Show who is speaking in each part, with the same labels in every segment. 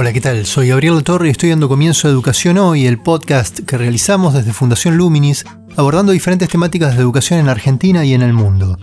Speaker 1: Hola, ¿qué tal? Soy Gabriel Torre y estoy dando comienzo a Educación Hoy, el podcast que realizamos desde Fundación Luminis, abordando diferentes temáticas de educación en Argentina y en el mundo.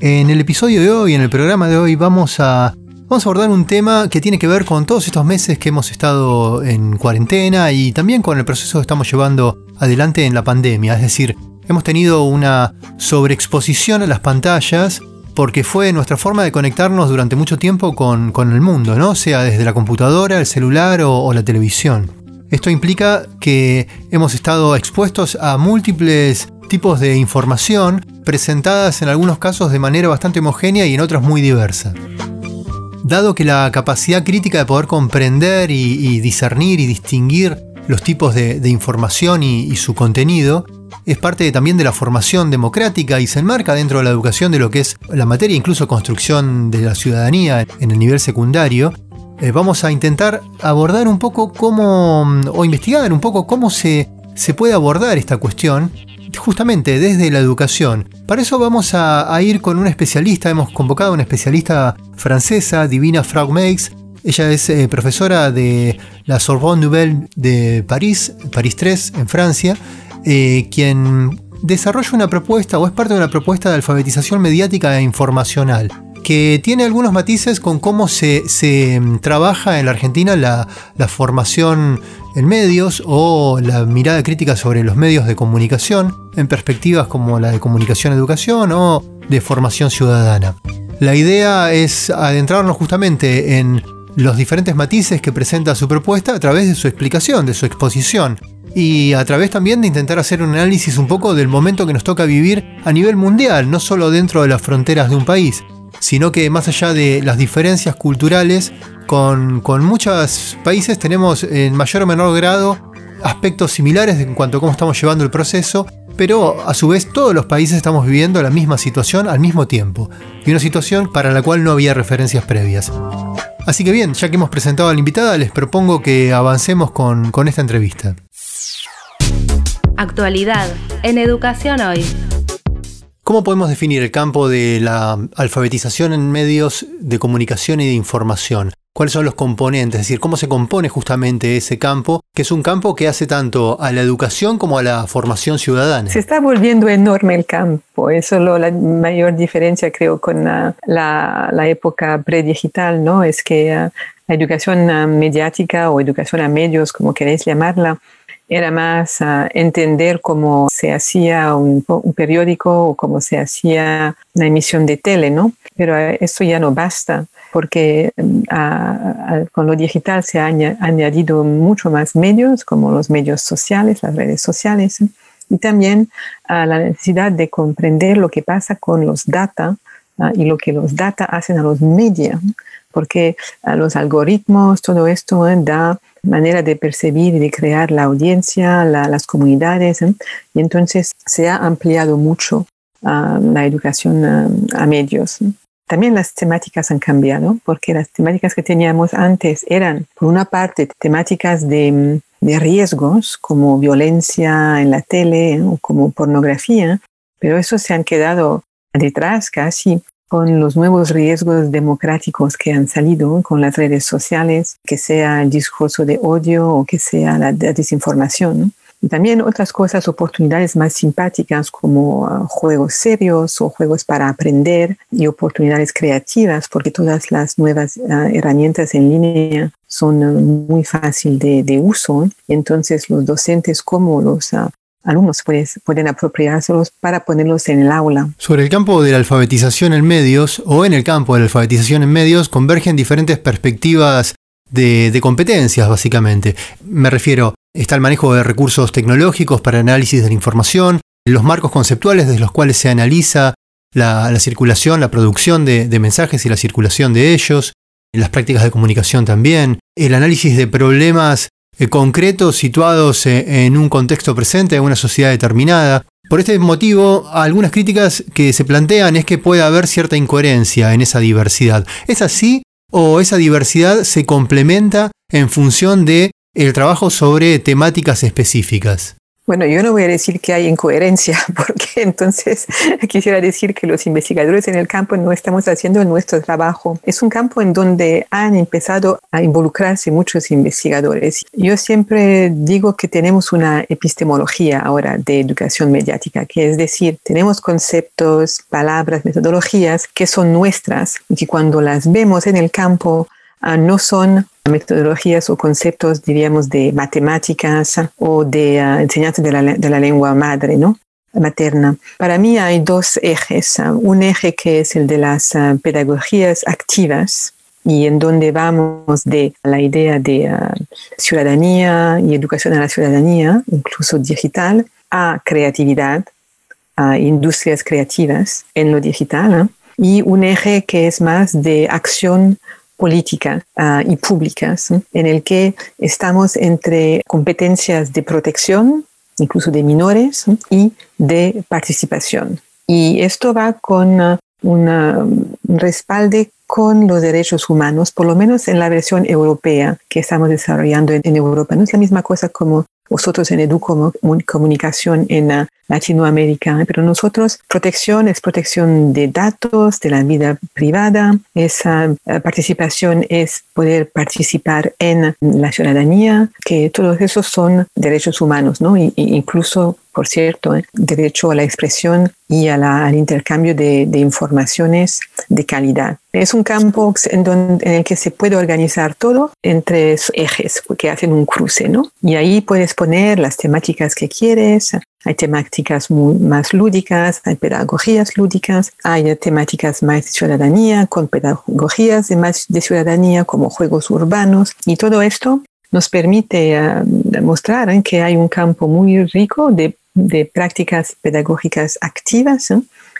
Speaker 1: En el episodio de hoy, en el programa de hoy, vamos a, vamos a abordar un tema que tiene que ver con todos estos meses que hemos estado en cuarentena y también con el proceso que estamos llevando adelante en la pandemia. Es decir, hemos tenido una sobreexposición a las pantallas porque fue nuestra forma de conectarnos durante mucho tiempo con, el mundo, ¿no? sea desde la computadora, el celular o, la televisión. Esto implica que hemos estado expuestos a múltiples tipos de información presentadas en algunos casos de manera bastante homogénea y en otros muy diversa. Dado que la capacidad crítica de poder comprender y, discernir y distinguir los tipos de, información y, su contenido es parte también de la formación democrática y se enmarca dentro de la educación de lo que es la materia, incluso construcción de la ciudadanía en el nivel secundario. Eh, vamos a intentar abordar un poco cómo, o investigar un poco cómo se, se puede abordar esta cuestión justamente desde la educación. Para eso vamos a, ir con una especialista, hemos convocado a una especialista francesa, Divina Frau Meix. Ella es eh, profesora de la Sorbonne Nouvelle de París, París 3, en Francia, eh, quien desarrolla una propuesta o es parte de una propuesta de alfabetización mediática e informacional que tiene algunos matices con cómo se, mm, trabaja en la Argentina la, formación en medios o la mirada crítica sobre los medios de comunicación en perspectivas como la de comunicación-educación o de formación ciudadana. La idea es adentrarnos justamente en los diferentes matices que presenta su propuesta a través de su explicación, de su exposición, y a través también de intentar hacer un análisis un poco del momento que nos toca vivir a nivel mundial, no solo dentro de las fronteras de un país, sino que más allá de las diferencias culturales, con, muchos países tenemos en mayor o menor grado aspectos similares en cuanto a cómo estamos llevando el proceso, pero a su vez todos los países estamos viviendo la misma situación al mismo tiempo, y una situación para la cual no había referencias previas. Así que bien, ya que hemos presentado a la invitada, les propongo que avancemos con, con esta entrevista.
Speaker 2: Actualidad en Educación Hoy.
Speaker 1: ¿Cómo podemos definir el campo de la alfabetización en medios de comunicación y de información? ¿Cuáles son los componentes? Es decir, ¿cómo se compone justamente ese campo, que es un campo que hace tanto a la educación como a la formación ciudadana?
Speaker 3: Se está volviendo enorme el campo. Eso es la mayor diferencia, creo, con la, la, época predigital, ¿no? Es que ah, la educación ah, mediática o educación a medios, como queréis llamarla, era más ah, entender cómo se hacía un, periódico o cómo se hacía una emisión de tele, ¿no? Pero eso ya no basta porque mm, con lo digital se han añadido mucho más medios, como los medios sociales, las redes sociales, y también a la necesidad de comprender lo que pasa con los data ah, y lo que los data hacen a los medios, porque a los algoritmos, todo esto eh, da manera de percibir y de crear la audiencia, las comunidades, ¿eh? y entonces se ha ampliado mucho ah, la educación ah, a medios. También las temáticas han cambiado, porque las temáticas que teníamos antes eran, por una parte, temáticas de, de riesgos, como violencia en la tele o como pornografía, pero eso se han quedado detrás casi con los nuevos riesgos democráticos que han salido con las redes sociales, que sea el discurso de odio o que sea la, desinformación. Y también otras cosas, oportunidades más simpáticas como ah, juegos serios o juegos para aprender y oportunidades creativas, porque todas las nuevas ah, herramientas en línea son ah, muy fácil de, de uso. Entonces los docentes como los alumnos pueden apropiárselos para ponerlos en el aula.
Speaker 1: Sobre el campo de la alfabetización en medios o en el campo de la alfabetización en medios convergen diferentes perspectivas de, competencias, básicamente. Me refiero, está el manejo de recursos tecnológicos para análisis de la información, los marcos conceptuales desde los cuales se analiza la, circulación, la producción de, de mensajes y la circulación de ellos, las prácticas de comunicación también, el análisis de problemas eh, concretos situados eh, en un contexto presente, en una sociedad determinada. Por este motivo, algunas críticas que se plantean es que puede haber cierta incoherencia en esa diversidad. ¿Es así o esa diversidad se complementa en función de el trabajo sobre temáticas específicas?
Speaker 3: Bueno, yo no voy a decir que hay incoherencia, porque entonces quisiera decir que los investigadores en el campo no estamos haciendo nuestro trabajo. Es un campo en donde han empezado a involucrarse muchos investigadores. Yo siempre digo que tenemos una epistemología ahora de educación mediática, que es decir, tenemos conceptos, palabras, metodologías que son nuestras y que cuando las vemos en el campo Ah, no son metodologías o conceptos, diríamos, de matemáticas o de uh, enseñanza de la, lengua madre, ¿no? materna. Para mí hay dos ejes. Ah, un eje que es el de las pedagogías activas y en donde vamos de la idea de ciudadanía y educación a la ciudadanía, incluso digital, a creatividad, a industrias creativas en lo digital. Y un eje que es más de acción políticas ah, y públicas, en el que estamos entre competencias de protección, incluso de menores, y de participación. Y esto va con uh, un respaldo con los derechos humanos, por lo menos en la versión europea que estamos desarrollando en, Europa. No es la misma cosa como vosotros en Comunicación en uh, Latinoamérica, pero nosotros protección es protección de datos, de la vida privada, esa uh, participación es poder participar en la ciudadanía, que todos esos son derechos humanos, ¿no? Y, incluso por cierto, ¿eh? derecho a la expresión y al intercambio de, informaciones de calidad. Es un campo en, donde, en, el que se puede organizar todo entre ejes que hacen un cruce, ¿no? Y ahí puedes poner las temáticas que quieres. Hay temáticas más lúdicas, hay pedagogías lúdicas, hay temáticas más de ciudadanía con pedagogías de más de ciudadanía como juegos urbanos y todo esto nos permite uh, mostrar ¿eh? que hay un campo muy rico de de prácticas pedagógicas activas,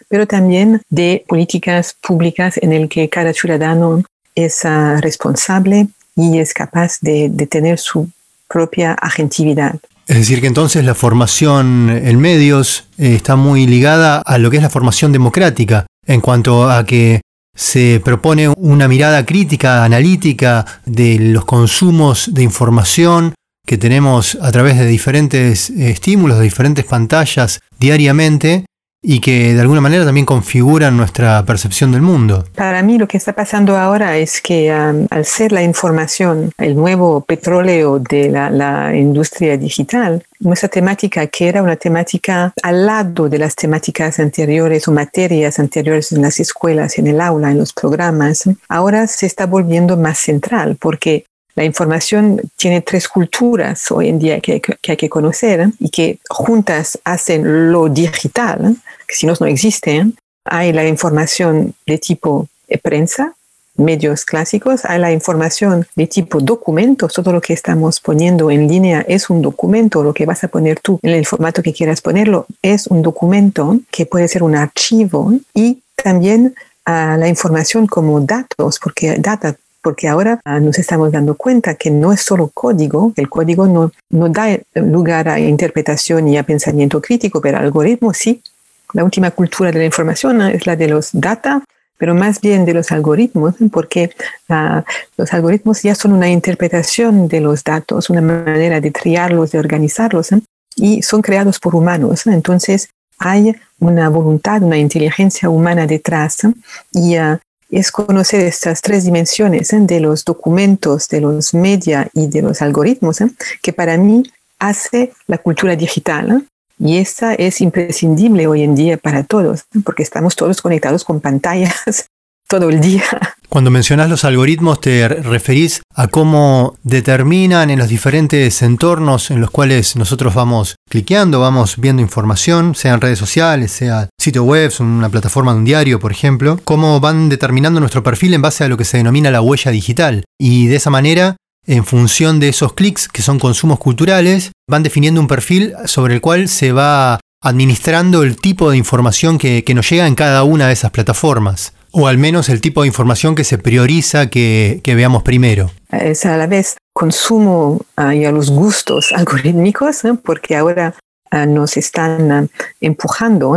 Speaker 3: pero también de políticas públicas en el que cada ciudadano es ah, responsable y es capaz de, tener su propia agentividad.
Speaker 1: Es decir, que entonces la formación en medios eh, está muy ligada a lo que es la formación democrática, en cuanto a que se propone una mirada crítica, analítica de los consumos de información que tenemos a través de diferentes eh, estímulos, de diferentes pantallas diariamente y que de alguna manera también configuran nuestra percepción del mundo.
Speaker 3: Para mí lo que está pasando ahora es que al ser la información el nuevo petróleo de la, la, industria digital, nuestra temática, que era una temática al lado de las temáticas anteriores o materias anteriores en las escuelas, en el aula, en los programas, ahora se está volviendo más central porque la información tiene tres culturas hoy en día que, hay que conocer y que juntas hacen lo digital. Que si no, no existe. ¿eh? Hay la información de tipo prensa, medios clásicos, hay la información de tipo documentos, todo lo que estamos poniendo en línea es un documento, lo que vas a poner tú en el formato que quieras ponerlo es un documento que puede ser un archivo y también ah, la información como datos, porque data porque ahora ah, nos estamos dando cuenta que no es solo código, el código no, no da lugar a interpretación y a pensamiento crítico, pero algoritmos sí. La última cultura de la información es la de los data, pero más bien de los algoritmos, porque ah, los algoritmos ya son una interpretación de los datos, una manera de triarlos, de organizarlos, y son creados por humanos. Entonces, hay una voluntad, una inteligencia humana detrás, y uh, es conocer estas tres dimensiones de los documentos, de los media y de los algoritmos, que para mí hace la cultura digital. Y esta es imprescindible hoy en día para todos, porque estamos todos conectados con pantallas todo el día.
Speaker 1: Cuando mencionas los algoritmos, te referís a cómo determinan en los diferentes entornos en los cuales nosotros vamos cliqueando, vamos viendo información, sean redes sociales, sea sitio web, una plataforma de un diario, por ejemplo, cómo van determinando nuestro perfil en base a lo que se denomina la huella digital. Y de esa manera en función de esos clics, que son consumos culturales, van definiendo un perfil sobre el cual se va administrando el tipo de información que, nos llega en cada una de esas plataformas. O al menos el tipo de información que se prioriza que, veamos primero.
Speaker 3: Es a la vez consumo y a los gustos algorítmicos, porque ahora nos están empujando,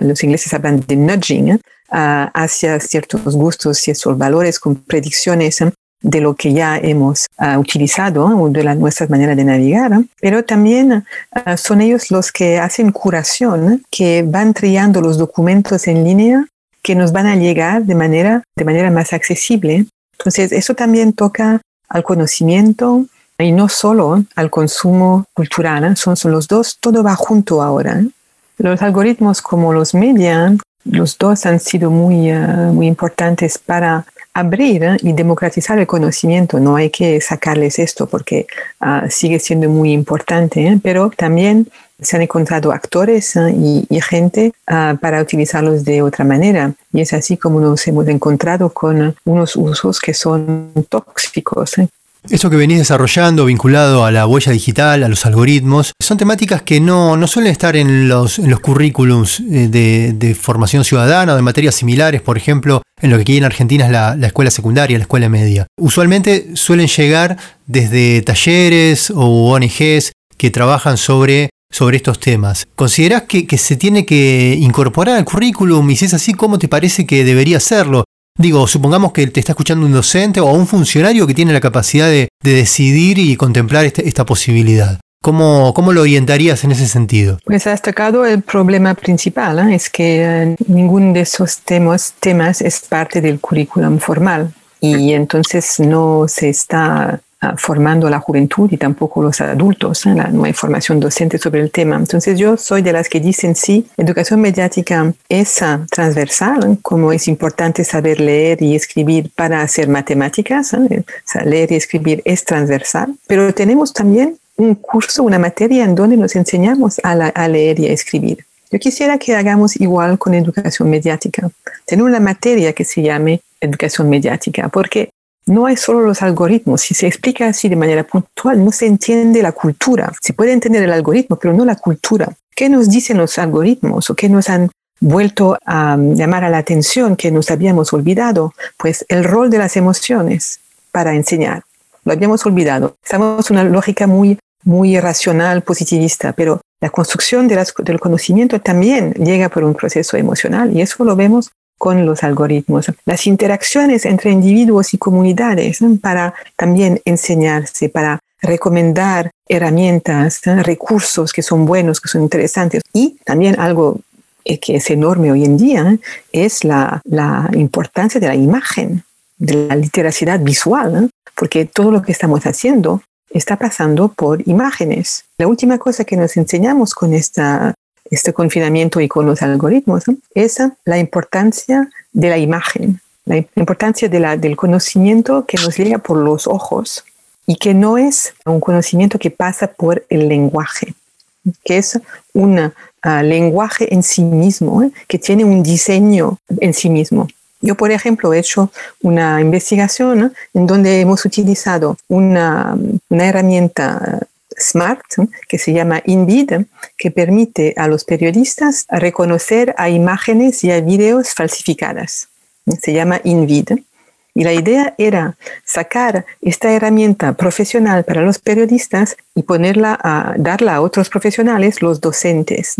Speaker 3: los ingleses hablan de nudging, hacia ciertos gustos, ciertos valores con predicciones de lo que ya hemos uh, utilizado o de las nuestras maneras de navegar, pero también uh, son ellos los que hacen curación, que van triando los documentos en línea que nos van a llegar de manera, de manera más accesible. Entonces, eso también toca al conocimiento y no solo al consumo cultural, son, los dos, todo va junto ahora. Los algoritmos como los medios, los dos han sido muy, uh, muy importantes para abrir ¿eh? y democratizar el conocimiento. No hay que sacarles esto porque uh, sigue siendo muy importante, ¿eh? pero también se han encontrado actores ¿eh? y, gente uh, para utilizarlos de otra manera. Y es así como nos hemos encontrado con unos usos que son tóxicos.
Speaker 1: Eso que venís desarrollando vinculado a la huella digital, a los algoritmos, son temáticas que no, no suelen estar en los, en los currículums de, de, formación ciudadana o de materias similares, por ejemplo, en lo que aquí en Argentina es la, la, escuela secundaria, la escuela media. Usualmente suelen llegar desde talleres o ONGs que trabajan sobre, sobre estos temas. ¿Considerás que, que, se tiene que incorporar al currículum? Y si es así, ¿cómo te parece que debería hacerlo? Digo, supongamos que te está escuchando un docente o un funcionario que tiene la capacidad de, de decidir y contemplar este, esta posibilidad. ¿Cómo, ¿Cómo, lo orientarías en ese sentido?
Speaker 3: Pues has tocado el problema principal, ¿eh? es que eh, ninguno de esos temas, temas es parte del currículum formal y entonces no se está uh, formando la juventud y tampoco los adultos, ¿eh? la, no hay formación docente sobre el tema. Entonces yo soy de las que dicen sí, educación mediática es uh, transversal, como es importante saber leer y escribir para hacer matemáticas, sea, leer y escribir es transversal, pero tenemos también un curso, una materia en donde nos enseñamos a, a, leer y a escribir. Yo quisiera que hagamos igual con educación mediática, tener una materia que se llame educación mediática, porque no hay solo los algoritmos. Si se explica así de manera puntual, no se entiende la cultura. Se puede entender el algoritmo, pero no la cultura. ¿Qué nos dicen los algoritmos o qué nos han vuelto a llamar a la atención que nos habíamos olvidado? Pues el rol de las emociones para enseñar. Lo habíamos olvidado. Estamos en una lógica muy muy racional, positivista, pero la construcción del conocimiento también llega por un proceso emocional y eso lo vemos con los algoritmos. Las interacciones entre individuos y comunidades para también enseñarse, para recomendar herramientas, recursos que son buenos, que son interesantes. Y también algo eh, que es enorme hoy en día es la, la importancia de la imagen, de la literacidad visual, porque todo lo que estamos haciendo está pasando por imágenes. La última cosa que nos enseñamos con esta, este confinamiento y con los algoritmos es la importancia de la imagen, la importancia del conocimiento que nos llega por los ojos y que no es un conocimiento que pasa por el lenguaje, que es un uh, lenguaje en sí mismo, ¿eh? que tiene un diseño en sí mismo. Yo, por ejemplo, he hecho una investigación en donde hemos utilizado una herramienta Smart que se llama InVid, que permite a los periodistas reconocer a imágenes y a videos falsificadas. Se llama InVid. Y la idea era sacar esta herramienta profesional para los periodistas y ponerla a darla a otros profesionales, los docentes.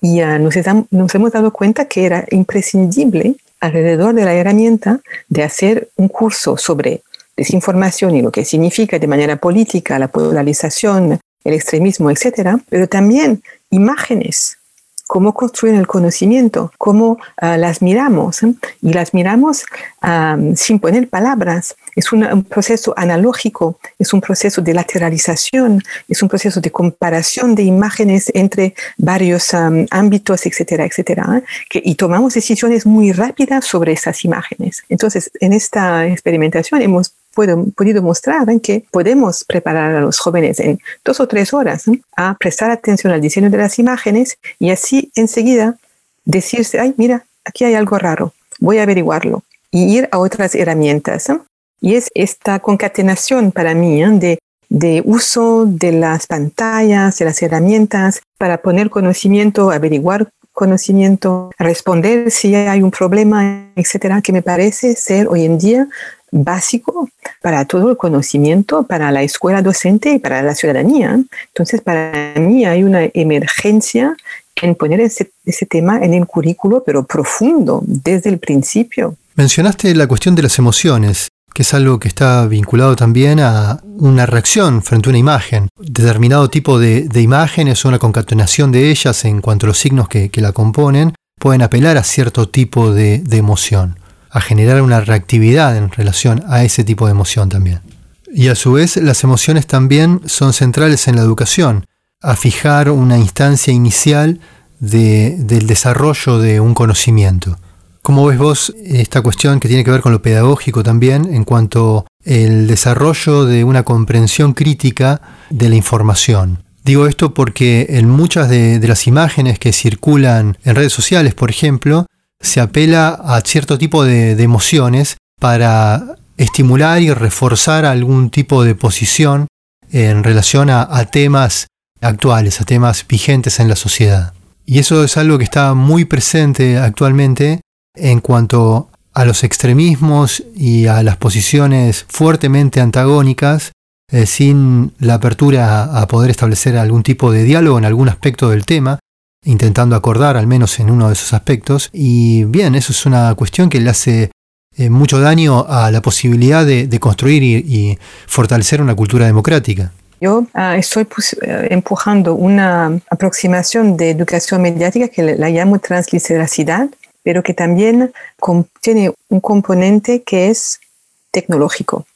Speaker 3: Y uh, nos, nos hemos dado cuenta que era imprescindible alrededor de la herramienta de hacer un curso sobre desinformación y lo que significa de manera política la polarización, el extremismo, etcétera, pero también imágenes, cómo construir el conocimiento, cómo uh, las miramos ¿eh? y las miramos um, sin poner palabras. Es una, un proceso analógico, es un proceso de lateralización, es un proceso de comparación de imágenes entre varios um, ámbitos, etcétera, etcétera, ¿eh? que, y tomamos decisiones muy rápidas sobre esas imágenes. Entonces, en esta experimentación hemos puedo, podido mostrar en que podemos preparar a los jóvenes en dos o tres horas a prestar atención al diseño de las imágenes y así enseguida decirse, ay, mira, aquí hay algo raro, voy a averiguarlo y ir a otras herramientas. Y es esta concatenación para mí de, de uso de las pantallas, de las herramientas para poner conocimiento, averiguar conocimiento, responder si hay un problema, etcétera, que me parece ser hoy en día básico para todo el conocimiento, para la escuela docente y para la ciudadanía. Entonces, para mí hay una emergencia en poner ese, tema en el currículo, pero profundo, desde el principio.
Speaker 1: Mencionaste la cuestión de las emociones que es algo que está vinculado también a una reacción frente a una imagen. Determinado tipo de, imágenes o una concatenación de ellas en cuanto a los signos que, la componen pueden apelar a cierto tipo de, emoción, a generar una reactividad en relación a ese tipo de emoción también. Y a su vez las emociones también son centrales en la educación, a fijar una instancia inicial del desarrollo de un conocimiento. ¿Cómo ves vos esta cuestión que tiene que ver con lo pedagógico también en cuanto al desarrollo de una comprensión crítica de la información? Digo esto porque en muchas de, las imágenes que circulan en redes sociales, por ejemplo, se apela a cierto tipo de, emociones para estimular y reforzar algún tipo de posición en relación a, temas actuales, a temas vigentes en la sociedad. Y eso es algo que está muy presente actualmente en cuanto a los extremismos y a las posiciones fuertemente antagónicas, eh, sin la apertura a, poder establecer algún tipo de diálogo en algún aspecto del tema, intentando acordar al menos en uno de esos aspectos. Y bien, eso es una cuestión que le hace eh, mucho daño a la posibilidad de, construir y, fortalecer una cultura democrática.
Speaker 3: Yo ah, estoy eh, empujando una aproximación de educación mediática que la llamo transliteracidad, pero que también tiene un componente que es tecnológico.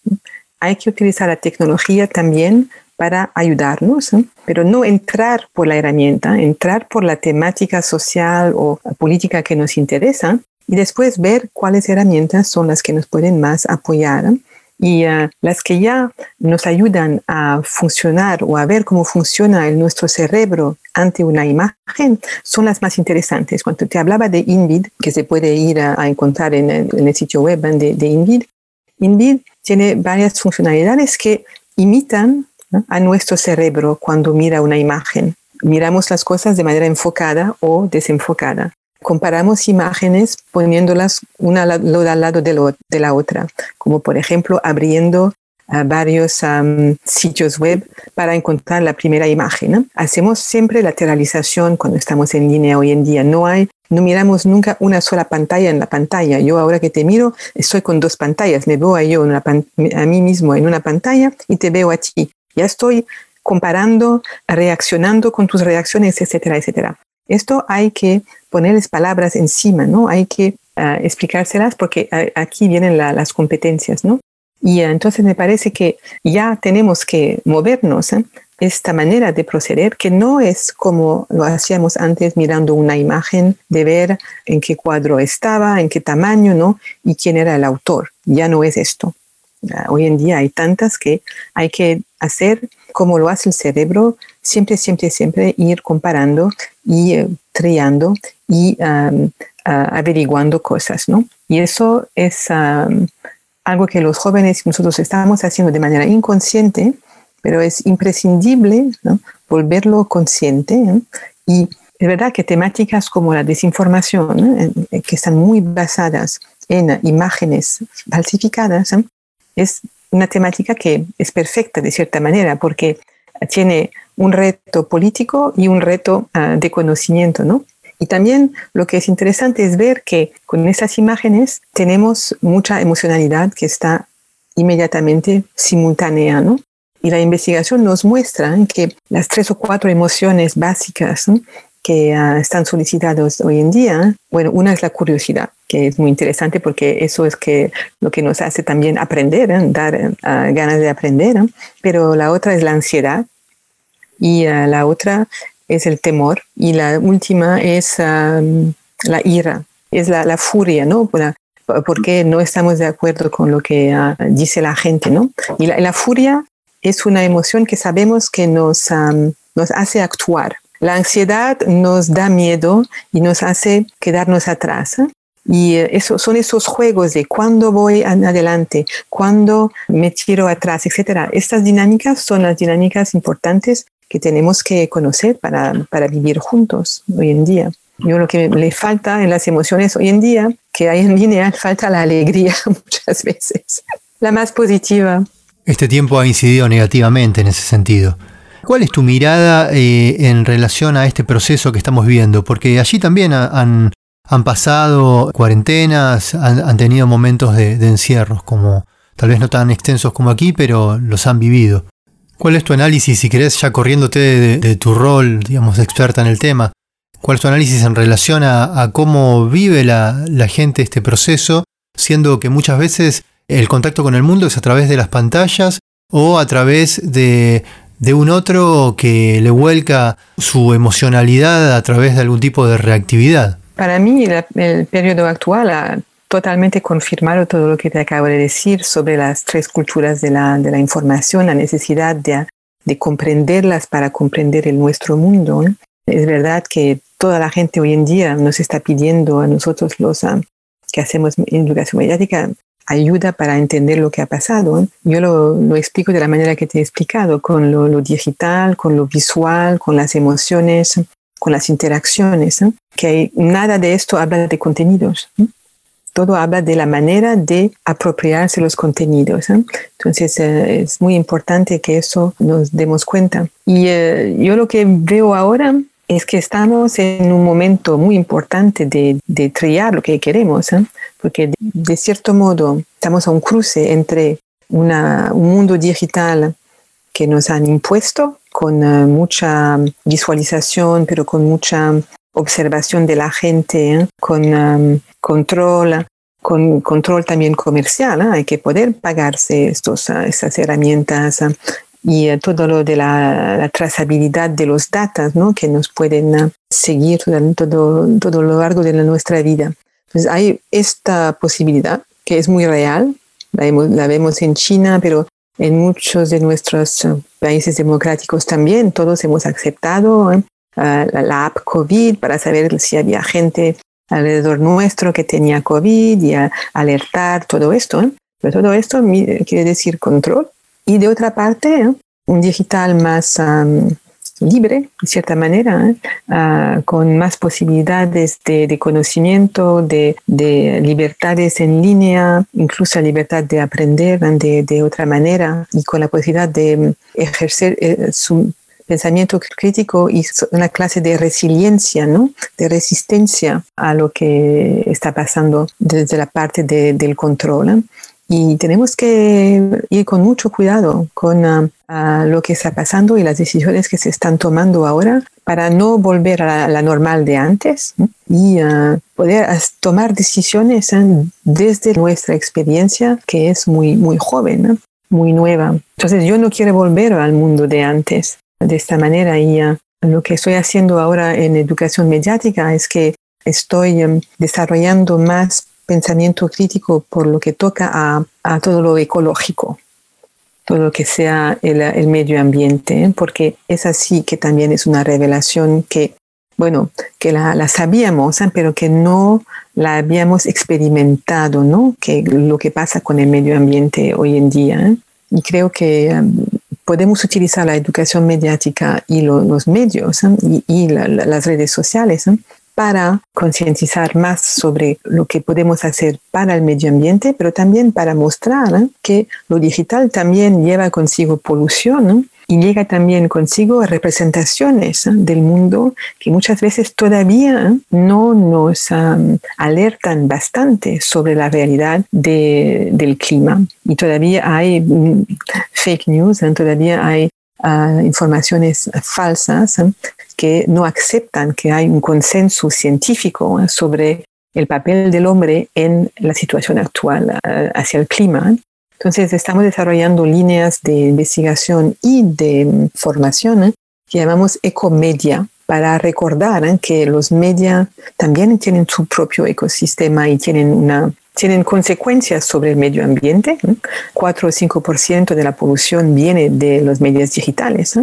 Speaker 3: Hay que utilizar la tecnología también para ayudarnos, pero no entrar por la herramienta, entrar por la temática social o política que nos interesa y después ver cuáles herramientas son las que nos pueden más apoyar y uh, las que ya nos ayudan a funcionar o a ver cómo funciona el, nuestro cerebro ante una imagen son las más interesantes. Cuando te hablaba de InVid, que se puede ir a, encontrar en el, sitio web de, de InVid, InVid tiene varias funcionalidades que imitan a nuestro cerebro cuando mira una imagen. Miramos las cosas de manera enfocada o desenfocada comparamos imágenes poniéndolas una al lado de, la otra, como por ejemplo abriendo ah, varios sitios web para encontrar la primera imagen. Hacemos siempre lateralización cuando estamos en línea hoy en día. No hay, no miramos nunca una sola pantalla en la pantalla. Yo ahora que te miro estoy con dos pantallas. Me veo a yo a mí mismo en una pantalla y te veo a ti. Ya estoy comparando, reaccionando con tus reacciones, etcétera, etcétera. Esto hay que ponerles palabras encima, ¿no? Hay que ah, explicárselas porque ah, aquí vienen las competencias, ¿no? Y ah, entonces me parece que ya tenemos que movernos ¿eh? esta manera de proceder, que no es como lo hacíamos antes mirando una imagen, de ver en qué cuadro estaba, en qué tamaño, ¿no? Y quién era el autor. Ya no es esto. Hoy en día hay tantas que hay que hacer como lo hace el cerebro, siempre, siempre, siempre ir comparando y uh, triando y averiguando cosas, ¿no? Y eso es algo que los jóvenes nosotros estamos haciendo de manera inconsciente, pero es imprescindible volverlo consciente. ¿eh? Y es verdad que temáticas como la desinformación, ¿eh? que están muy basadas en imágenes falsificadas, es una temática que es perfecta de cierta manera porque tiene un reto político y un reto ah, de conocimiento, ¿no? Y también lo que es interesante es ver que con esas imágenes tenemos mucha emocionalidad que está inmediatamente simultánea, ¿no? Y la investigación nos muestra que las tres o cuatro emociones básicas que ah, están solicitados hoy en día, bueno, una es la curiosidad, que es muy interesante porque eso es que lo que nos hace también aprender, ¿eh? dar ah, ganas de aprender, pero la otra es la ansiedad y ah, la otra es el temor y la última es la ira, es la, furia, ¿no? porque no estamos de acuerdo con lo que dice la gente, ¿no? Y la, furia es una emoción que sabemos que nos, nos hace actuar, la ansiedad nos da miedo y nos hace quedarnos atrás. ¿eh? Y eh, eso, son esos juegos de cuándo voy adelante, cuándo me tiro atrás, etc. Estas dinámicas son las dinámicas importantes que tenemos que conocer para, para vivir juntos hoy en día. Yo lo que le falta en las emociones hoy en día, que hay en línea, falta la alegría muchas veces, la más positiva.
Speaker 1: Este tiempo ha incidido negativamente en ese sentido. ¿Cuál es tu mirada eh, en relación a este proceso que estamos viviendo? Porque allí también han, pasado cuarentenas, han, tenido momentos de, encierros, como tal vez no tan extensos como aquí, pero los han vivido. ¿Cuál es tu análisis, si querés, ya corriéndote de, tu rol, digamos, experta en el tema? ¿Cuál es tu análisis en relación a, cómo vive la gente este proceso, siendo que muchas veces el contacto con el mundo es a través de las pantallas o a través de de un otro que le vuelca su emocionalidad a través de algún tipo de reactividad.
Speaker 3: Para mí el periodo actual ha totalmente confirmado todo lo que te acabo de decir sobre las tres culturas de la, de la información, la necesidad de, de, comprenderlas para comprender el nuestro mundo. Es verdad que toda la gente hoy en día nos está pidiendo a nosotros los ah, que hacemos educación mediática ayuda para entender lo que ha pasado. Yo lo, explico de la manera que te he explicado, con lo, digital, con lo visual, con las emociones, con las interacciones, que nada de esto habla de contenidos. Todo habla de la manera de apropiarse los contenidos. Entonces eh, es muy importante que eso nos demos cuenta. Y eh, yo lo que veo ahora es que estamos en un momento muy importante de, de triar lo que queremos, ¿eh? Porque de, cierto modo estamos a un cruce entre un mundo digital que nos han impuesto con uh, mucha visualización, pero con mucha observación de la gente, ¿eh? con um, control, con control también comercial. ¿eh? Hay que poder pagarse estas herramientas y eh, todo lo de la, trazabilidad de los datos ¿no? que nos pueden eh, seguir todo, todo lo largo de nuestra vida. Entonces hay esta posibilidad que es muy real, la vemos, la vemos en China, pero en muchos de nuestros eh, países democráticos también, todos hemos aceptado la, la, app COVID para saber si había gente alrededor nuestro que tenía COVID y alertar todo esto. Pero todo esto quiere decir control y de otra parte, un digital más libre, de cierta manera, ¿eh? ah, con más posibilidades de, conocimiento, de, libertades en línea, incluso la libertad de aprender de, otra manera y con la posibilidad de ejercer eh, su pensamiento crítico y una clase de resiliencia, ¿no? de resistencia a lo que está pasando desde la parte del control. Y tenemos que ir con mucho cuidado con ah, lo que está pasando y las decisiones que se están tomando ahora para no volver a la, normal de antes y ah, poder tomar decisiones ¿eh? desde nuestra experiencia que es muy, muy joven, muy nueva. Entonces yo no quiero volver al mundo de antes de esta manera y ah, lo que estoy haciendo ahora en educación mediática es que estoy em, desarrollando más pensamiento crítico por lo que toca a, todo lo ecológico, todo lo que sea el, medio ambiente, porque es así que también es una revelación que, bueno, que la, sabíamos, ¿eh? pero que no la habíamos experimentado, ¿no? Que lo que pasa con el medio ambiente hoy en día. ¿eh? Y creo que um, podemos utilizar la educación mediática y los medios ¿eh? y, las redes sociales para concientizar más sobre lo que podemos hacer para el medio ambiente, pero también para mostrar que lo digital también lleva consigo polución y llega también consigo representaciones del mundo que muchas veces todavía no nos alertan bastante sobre la realidad del clima. Y todavía hay mm, fake news, todavía hay ah, informaciones falsas que no aceptan que hay un consenso científico ¿eh? sobre el papel del hombre en la situación actual eh, hacia el clima. Entonces estamos desarrollando líneas de investigación y de formación ¿eh? que llamamos ecomedia para recordar que los media también tienen su propio ecosistema y tienen una tienen consecuencias sobre el medio ambiente. 4 o 5% de la polución viene de los medios digitales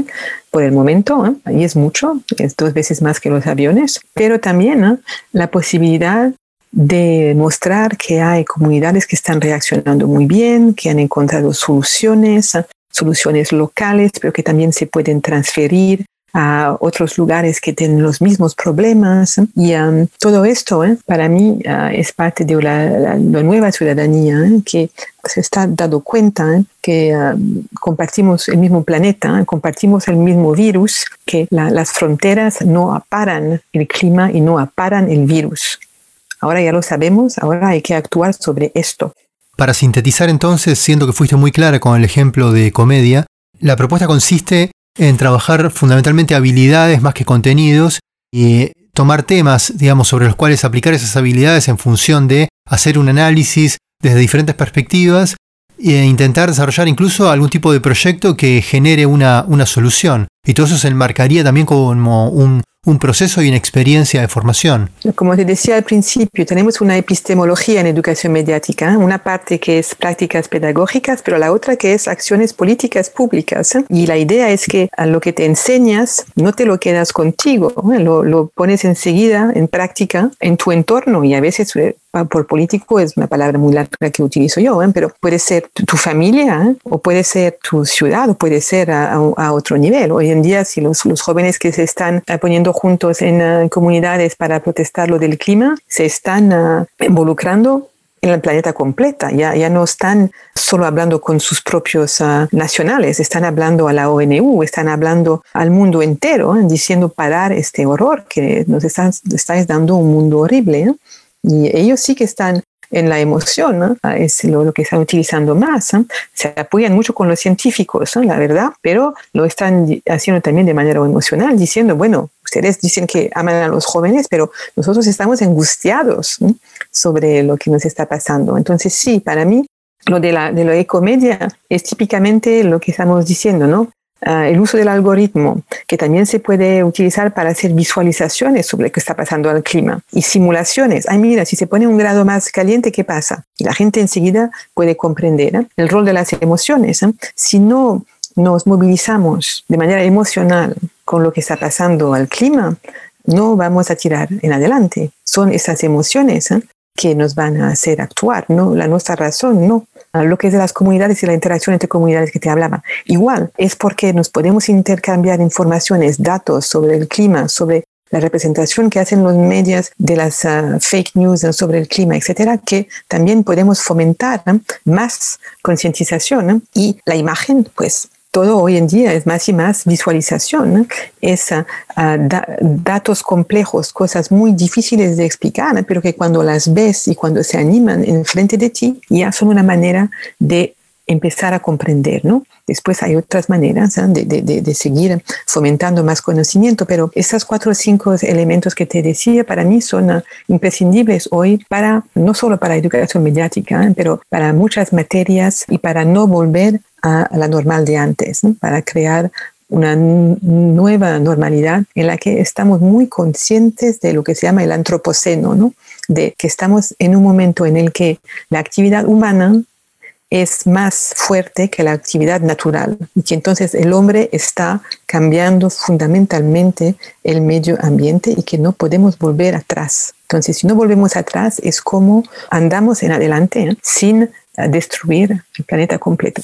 Speaker 3: por el momento, y es mucho, es dos veces más que los aviones, pero también la posibilidad de mostrar que hay comunidades que están reaccionando muy bien, que han encontrado soluciones, soluciones locales, pero que también se pueden transferir a otros lugares que tienen los mismos problemas. Y um, todo esto ¿eh? para mí uh, es parte de la, nueva ciudadanía ¿eh? que se está dando cuenta que um, compartimos el mismo planeta, compartimos el mismo virus, que las fronteras no aparan el clima y no aparan el virus. Ahora ya lo sabemos, ahora hay que actuar sobre esto.
Speaker 1: Para sintetizar entonces, siendo que fuiste muy clara con el ejemplo de comedia, la propuesta consiste en trabajar fundamentalmente habilidades más que contenidos y tomar temas, digamos, sobre los cuales aplicar esas habilidades en función de hacer un análisis desde diferentes perspectivas e intentar desarrollar incluso algún tipo de proyecto que genere una, una solución. Y todo eso se enmarcaría también como un, un proceso y una experiencia de formación.
Speaker 3: Como te decía al principio, tenemos una epistemología en educación mediática, una parte que es prácticas pedagógicas, pero la otra que es acciones políticas públicas. Y la idea es que a lo que te enseñas no te lo quedas contigo, lo, lo pones enseguida en práctica en tu entorno y a veces eh, por político es una palabra muy larga que utilizo yo, ¿eh? pero puede ser tu, familia ¿eh? o puede ser tu ciudad o puede ser a, a, otro nivel. Hoy en día, si los, los jóvenes que se están poniendo juntos en uh, comunidades para protestar lo del clima, se están uh, involucrando en el planeta completa. Ya, ya no están solo hablando con sus propios uh, nacionales, están hablando a la ONU, están hablando al mundo entero, diciendo parar este horror que nos están, estáis dando un mundo horrible. Y ellos sí que están en la emoción, es lo, que están utilizando más. Se apoyan mucho con los científicos, la verdad, pero lo están haciendo también de manera emocional, diciendo, bueno, ustedes dicen que aman a los jóvenes, pero nosotros estamos angustiados sobre lo que nos está pasando. Entonces, sí, para mí, lo de la, de la ecomedia es típicamente lo que estamos diciendo, ¿no? Ah, el uso del algoritmo, que también se puede utilizar para hacer visualizaciones sobre lo que está pasando al clima y simulaciones. Ay, mira, si se pone un grado más caliente, ¿qué pasa? Y la gente enseguida puede comprender ¿eh? el rol de las emociones. ¿eh? Si no nos movilizamos de manera emocional con lo que está pasando al clima, no vamos a tirar en adelante. Son esas emociones ¿eh? que nos van a hacer actuar, no la nuestra razón, no lo que es de las comunidades y la interacción entre comunidades que te hablaba. Igual, es porque nos podemos intercambiar informaciones, datos sobre el clima, sobre la representación que hacen los medios de las ah, fake news sobre el clima, etcétera, que también podemos fomentar más concientización y la imagen, pues todo hoy en día es más y más visualización, es ah, ah, datos complejos, cosas muy difíciles de explicar, pero que cuando las ves y cuando se animan enfrente de ti, ya son una manera de empezar a comprender, ¿no? Después hay otras maneras ¿eh? de, seguir fomentando más conocimiento, pero estos cuatro o cinco elementos que te decía para mí son ah, imprescindibles hoy para, no solo para educación mediática, ¿eh? pero para muchas materias y para no volver a, la normal de antes, para crear una nueva normalidad en la que estamos muy conscientes de lo que se llama el antropoceno, ¿no? de que estamos en un momento en el que la actividad humana es más fuerte que la actividad natural y que entonces el hombre está cambiando fundamentalmente el medio ambiente y que no podemos volver atrás. Entonces, si no volvemos atrás, es como andamos en adelante ¿eh? sin destruir el planeta completo.